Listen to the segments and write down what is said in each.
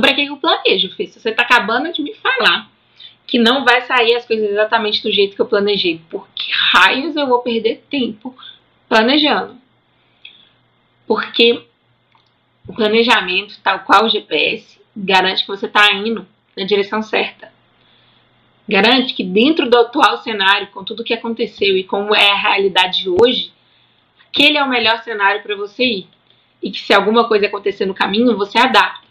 planejo, Fê. Se você tá acabando de me falar que não vai sair as coisas exatamente do jeito que eu planejei, por que raios eu vou perder tempo planejando? Porque o planejamento, tal qual o GPS, garante que você está indo na direção certa. Garante que dentro do atual cenário, com tudo que aconteceu e como é a realidade de hoje, aquele é o melhor cenário para você ir. E que se alguma coisa acontecer no caminho, você adapta.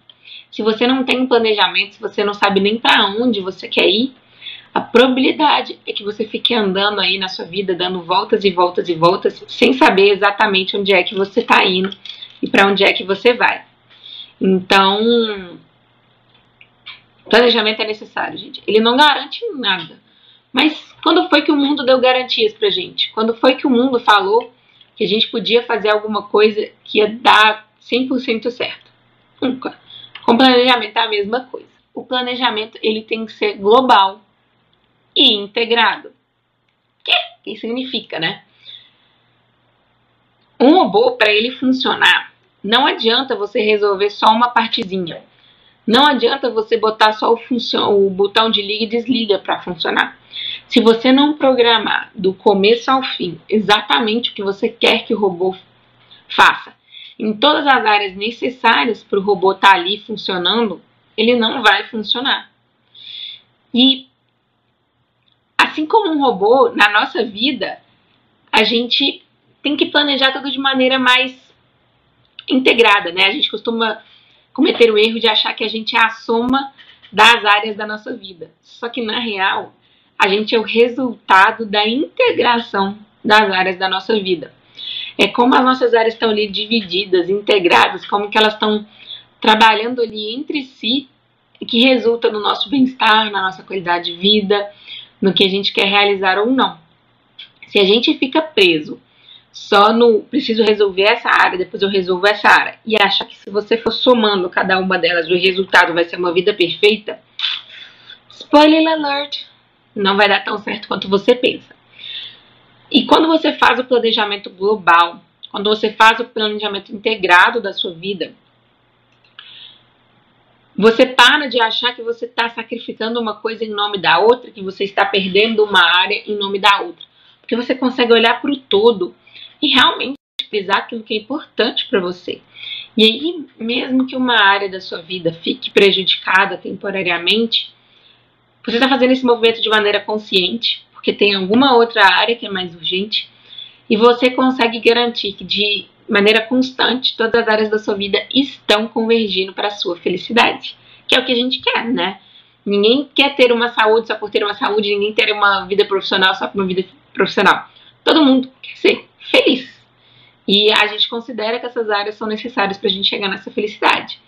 Se você não tem um planejamento, se você não sabe nem para onde você quer ir, a probabilidade é que você fique andando aí na sua vida, dando voltas e voltas e voltas, sem saber exatamente onde é que você está indo e para onde é que você vai. Então, planejamento é necessário, gente. Ele não garante nada. Mas quando foi que o mundo deu garantias pra gente? Quando foi que o mundo falou que a gente podia fazer alguma coisa que ia dar 100% certo? Nunca. Com planejamento é a mesma coisa. O planejamento ele tem que ser global e integrado. Que, que significa, né? Um robô, para ele funcionar, não adianta você resolver só uma partezinha. Não adianta você botar só o, o botão de liga e desliga para funcionar. Se você não programar do começo ao fim exatamente o que você quer que o robô faça, em todas as áreas necessárias para o robô estar tá ali funcionando, ele não vai funcionar. E assim como um robô, na nossa vida, a gente tem que planejar tudo de maneira mais integrada, né? A gente costuma cometer o erro de achar que a gente é a soma das áreas da nossa vida. Só que na real, a gente é o resultado da integração das áreas da nossa vida é como as nossas áreas estão ali divididas, integradas, como que elas estão trabalhando ali entre si, que resulta no nosso bem-estar, na nossa qualidade de vida, no que a gente quer realizar ou não. Se a gente fica preso só no preciso resolver essa área, depois eu resolvo essa área, e acha que se você for somando cada uma delas, o resultado vai ser uma vida perfeita, spoiler alert, não vai dar tão certo quanto você pensa. E quando você faz o planejamento global, quando você faz o planejamento integrado da sua vida, você para de achar que você está sacrificando uma coisa em nome da outra, que você está perdendo uma área em nome da outra. Porque você consegue olhar para o todo e realmente utilizar aquilo que é importante para você. E aí, mesmo que uma área da sua vida fique prejudicada temporariamente, você está fazendo esse movimento de maneira consciente, porque tem alguma outra área que é mais urgente, e você consegue garantir que de maneira constante todas as áreas da sua vida estão convergindo para a sua felicidade, que é o que a gente quer, né? Ninguém quer ter uma saúde só por ter uma saúde, ninguém quer uma vida profissional só por uma vida profissional. Todo mundo quer ser feliz. E a gente considera que essas áreas são necessárias para a gente chegar nessa felicidade.